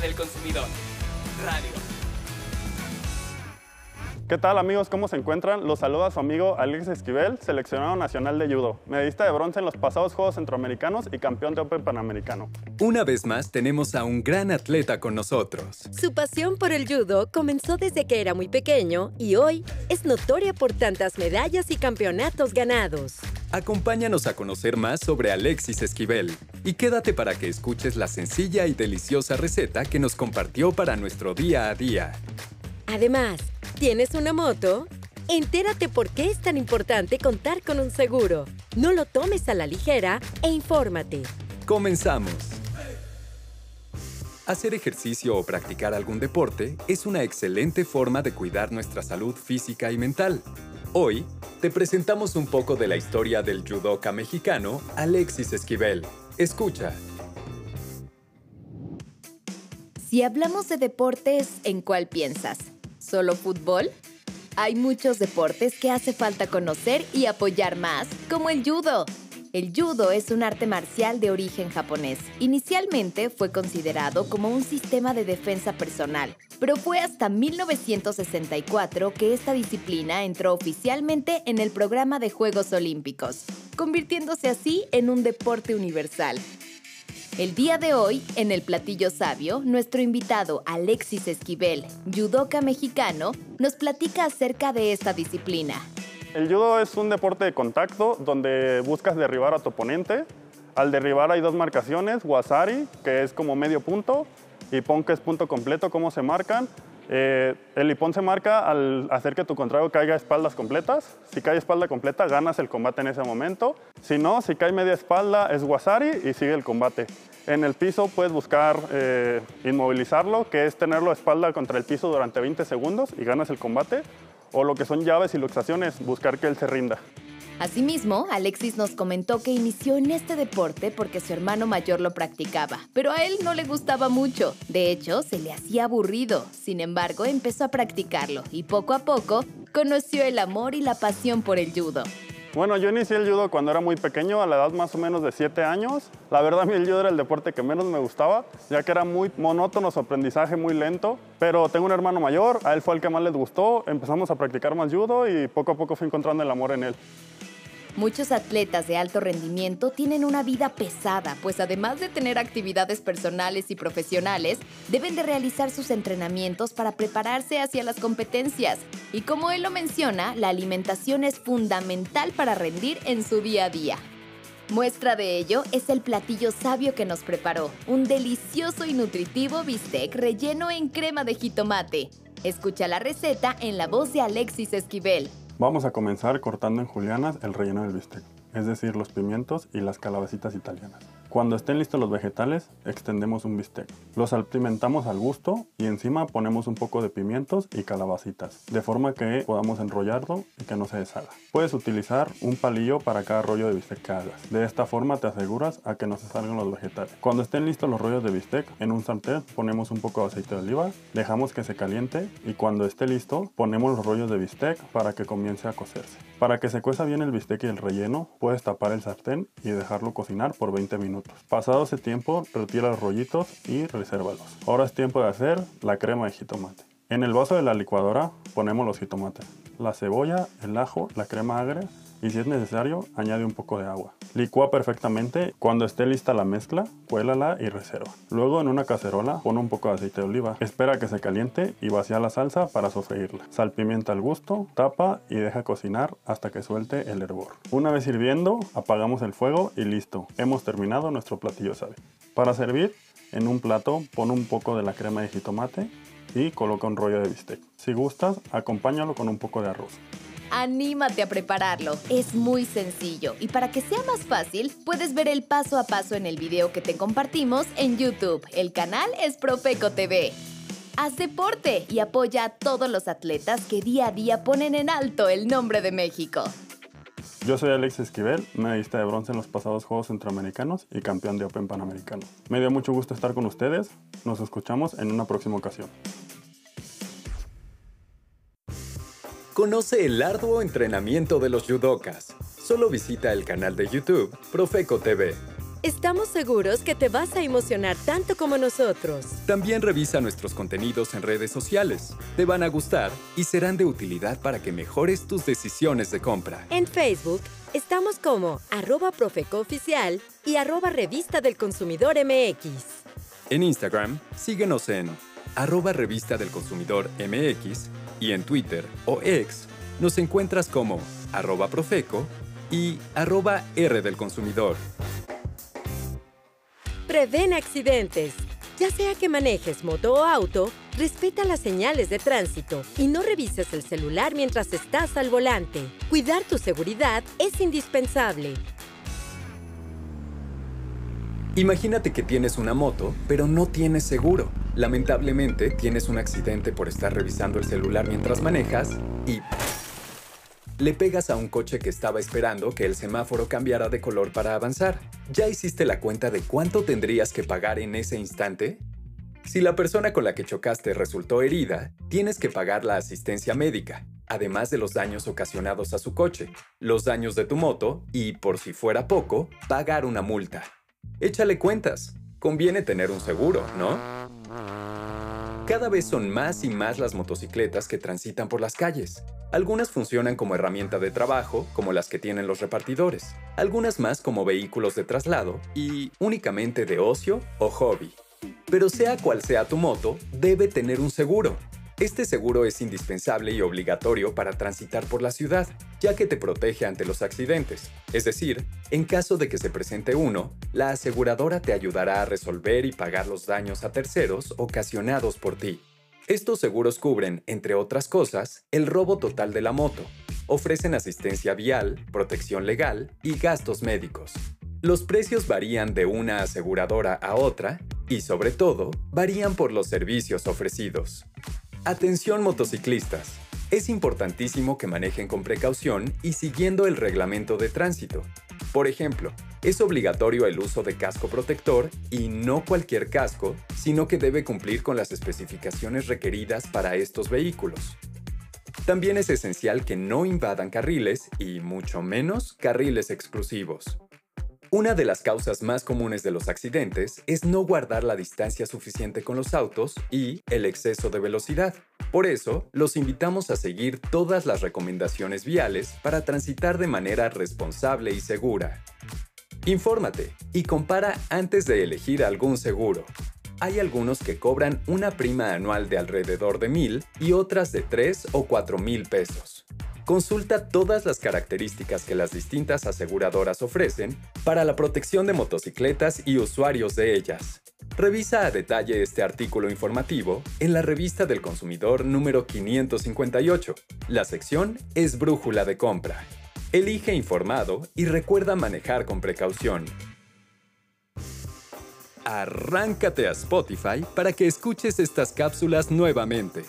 Del Consumidor. Radio. ¿Qué tal amigos? ¿Cómo se encuentran? Los saluda su amigo Alex Esquivel, seleccionado nacional de judo, medallista de bronce en los pasados Juegos Centroamericanos y campeón de Open Panamericano. Una vez más tenemos a un gran atleta con nosotros. Su pasión por el judo comenzó desde que era muy pequeño y hoy es notoria por tantas medallas y campeonatos ganados. Acompáñanos a conocer más sobre Alexis Esquivel y quédate para que escuches la sencilla y deliciosa receta que nos compartió para nuestro día a día. Además, ¿tienes una moto? Entérate por qué es tan importante contar con un seguro. No lo tomes a la ligera e infórmate. Comenzamos. Hacer ejercicio o practicar algún deporte es una excelente forma de cuidar nuestra salud física y mental. Hoy te presentamos un poco de la historia del judoka mexicano Alexis Esquivel. Escucha. Si hablamos de deportes, ¿en cuál piensas? ¿Solo fútbol? Hay muchos deportes que hace falta conocer y apoyar más, como el judo. El judo es un arte marcial de origen japonés. Inicialmente fue considerado como un sistema de defensa personal, pero fue hasta 1964 que esta disciplina entró oficialmente en el programa de Juegos Olímpicos, convirtiéndose así en un deporte universal. El día de hoy, en el Platillo Sabio, nuestro invitado Alexis Esquivel, judoka mexicano, nos platica acerca de esta disciplina. El judo es un deporte de contacto donde buscas derribar a tu oponente. Al derribar hay dos marcaciones, wasari, que es como medio punto, y pon, que es punto completo, cómo se marcan. Eh, el hipón se marca al hacer que tu contrario caiga a espaldas completas. Si cae espalda completa, ganas el combate en ese momento. Si no, si cae media espalda, es wasari y sigue el combate. En el piso puedes buscar eh, inmovilizarlo, que es tenerlo a espalda contra el piso durante 20 segundos y ganas el combate. O lo que son llaves y luxaciones, buscar que él se rinda. Asimismo, Alexis nos comentó que inició en este deporte porque su hermano mayor lo practicaba, pero a él no le gustaba mucho. De hecho, se le hacía aburrido. Sin embargo, empezó a practicarlo y poco a poco conoció el amor y la pasión por el judo. Bueno, yo inicié el judo cuando era muy pequeño, a la edad más o menos de 7 años. La verdad, a mí el judo era el deporte que menos me gustaba, ya que era muy monótono su aprendizaje, muy lento. Pero tengo un hermano mayor, a él fue el que más les gustó, empezamos a practicar más judo y poco a poco fui encontrando el amor en él. Muchos atletas de alto rendimiento tienen una vida pesada, pues además de tener actividades personales y profesionales, deben de realizar sus entrenamientos para prepararse hacia las competencias. Y como él lo menciona, la alimentación es fundamental para rendir en su día a día. Muestra de ello es el platillo sabio que nos preparó, un delicioso y nutritivo bistec relleno en crema de jitomate. Escucha la receta en la voz de Alexis Esquivel. Vamos a comenzar cortando en julianas el relleno del bistec, es decir, los pimientos y las calabacitas italianas. Cuando estén listos los vegetales, extendemos un bistec. Los salpimentamos al gusto y encima ponemos un poco de pimientos y calabacitas, de forma que podamos enrollarlo y que no se deshaga. Puedes utilizar un palillo para cada rollo de bistec que hagas. De esta forma te aseguras a que no se salgan los vegetales. Cuando estén listos los rollos de bistec, en un sartén ponemos un poco de aceite de oliva, dejamos que se caliente y cuando esté listo, ponemos los rollos de bistec para que comience a cocerse. Para que se cueza bien el bistec y el relleno, puedes tapar el sartén y dejarlo cocinar por 20 minutos. Pasado ese tiempo, retira los rollitos y resérvalos. Ahora es tiempo de hacer la crema de jitomate. En el vaso de la licuadora ponemos los jitomates, la cebolla, el ajo, la crema agria y si es necesario, añade un poco de agua. Licúa perfectamente. Cuando esté lista la mezcla, cuélala y reserva. Luego en una cacerola pon un poco de aceite de oliva. Espera que se caliente y vacía la salsa para sofreírla. Salpimienta al gusto, tapa y deja cocinar hasta que suelte el hervor. Una vez hirviendo, apagamos el fuego y listo. Hemos terminado nuestro platillo sabio. Para servir, en un plato pon un poco de la crema de jitomate y coloca un rollo de bistec. Si gustas, acompáñalo con un poco de arroz. Anímate a prepararlo, es muy sencillo y para que sea más fácil, puedes ver el paso a paso en el video que te compartimos en YouTube. El canal es Profeco TV. Haz deporte y apoya a todos los atletas que día a día ponen en alto el nombre de México. Yo soy Alex Esquivel, medallista de bronce en los pasados Juegos Centroamericanos y campeón de Open Panamericano. Me dio mucho gusto estar con ustedes. Nos escuchamos en una próxima ocasión. Conoce el arduo entrenamiento de los judokas. Solo visita el canal de YouTube Profeco TV. Estamos seguros que te vas a emocionar tanto como nosotros. También revisa nuestros contenidos en redes sociales. Te van a gustar y serán de utilidad para que mejores tus decisiones de compra. En Facebook estamos como arroba profecooficial y arroba revista del consumidor MX. En Instagram, síguenos en arroba revista del consumidor MX y en Twitter o X nos encuentras como arroba profeco y arroba R del consumidor. Prevén accidentes. Ya sea que manejes moto o auto, respeta las señales de tránsito y no revises el celular mientras estás al volante. Cuidar tu seguridad es indispensable. Imagínate que tienes una moto, pero no tienes seguro. Lamentablemente, tienes un accidente por estar revisando el celular mientras manejas y le pegas a un coche que estaba esperando que el semáforo cambiara de color para avanzar. ¿Ya hiciste la cuenta de cuánto tendrías que pagar en ese instante? Si la persona con la que chocaste resultó herida, tienes que pagar la asistencia médica, además de los daños ocasionados a su coche, los daños de tu moto y, por si fuera poco, pagar una multa. Échale cuentas. Conviene tener un seguro, ¿no? Cada vez son más y más las motocicletas que transitan por las calles. Algunas funcionan como herramienta de trabajo, como las que tienen los repartidores, algunas más como vehículos de traslado y únicamente de ocio o hobby. Pero sea cual sea tu moto, debe tener un seguro. Este seguro es indispensable y obligatorio para transitar por la ciudad, ya que te protege ante los accidentes. Es decir, en caso de que se presente uno, la aseguradora te ayudará a resolver y pagar los daños a terceros ocasionados por ti. Estos seguros cubren, entre otras cosas, el robo total de la moto, ofrecen asistencia vial, protección legal y gastos médicos. Los precios varían de una aseguradora a otra y, sobre todo, varían por los servicios ofrecidos. Atención motociclistas. Es importantísimo que manejen con precaución y siguiendo el reglamento de tránsito. Por ejemplo, es obligatorio el uso de casco protector y no cualquier casco, sino que debe cumplir con las especificaciones requeridas para estos vehículos. También es esencial que no invadan carriles y mucho menos carriles exclusivos. Una de las causas más comunes de los accidentes es no guardar la distancia suficiente con los autos y el exceso de velocidad. Por eso, los invitamos a seguir todas las recomendaciones viales para transitar de manera responsable y segura. Infórmate y compara antes de elegir algún seguro. Hay algunos que cobran una prima anual de alrededor de mil y otras de 3 o 4 mil pesos. Consulta todas las características que las distintas aseguradoras ofrecen para la protección de motocicletas y usuarios de ellas. Revisa a detalle este artículo informativo en la revista del consumidor número 558. La sección es Brújula de compra. Elige informado y recuerda manejar con precaución. Arráncate a Spotify para que escuches estas cápsulas nuevamente.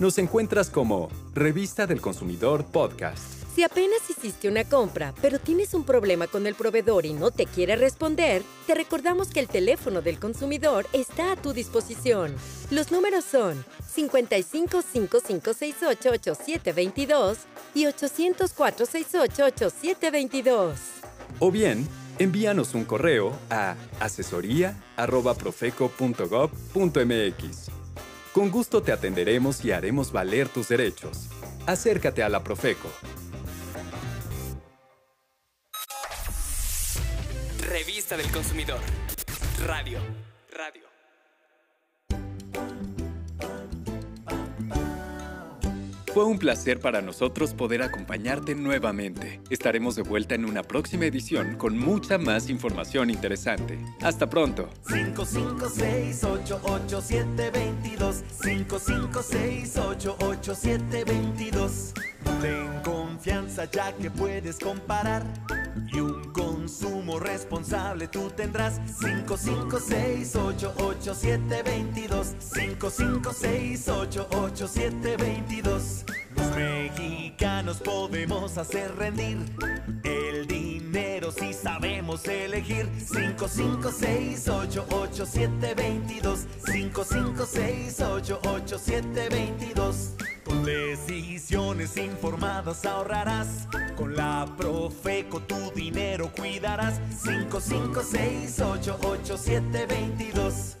Nos encuentras como Revista del Consumidor Podcast. Si apenas hiciste una compra, pero tienes un problema con el proveedor y no te quiere responder, te recordamos que el teléfono del consumidor está a tu disposición. Los números son 55 5568 8722 y 804 68 8722. O bien, envíanos un correo a asesoría@profeco.gov.mx. Con gusto te atenderemos y haremos valer tus derechos. Acércate a la Profeco. Revista del Consumidor. Radio. Radio. Fue un placer para nosotros poder acompañarte nuevamente. Estaremos de vuelta en una próxima edición con mucha más información interesante. Hasta pronto. 556-887-22 556-887-22 Ten confianza ya que puedes comparar y un consumo responsable. Tú tendrás 556-887-22 556-887-22 Los mexicanos podemos hacer rendir el dinero si sabemos elegir. 556-887-22 556-887-22 Con decisiones informadas ahorrarás. Con la Profeco tu dinero cuidarás. 5, 5, 6, 8, 8, 7, 22.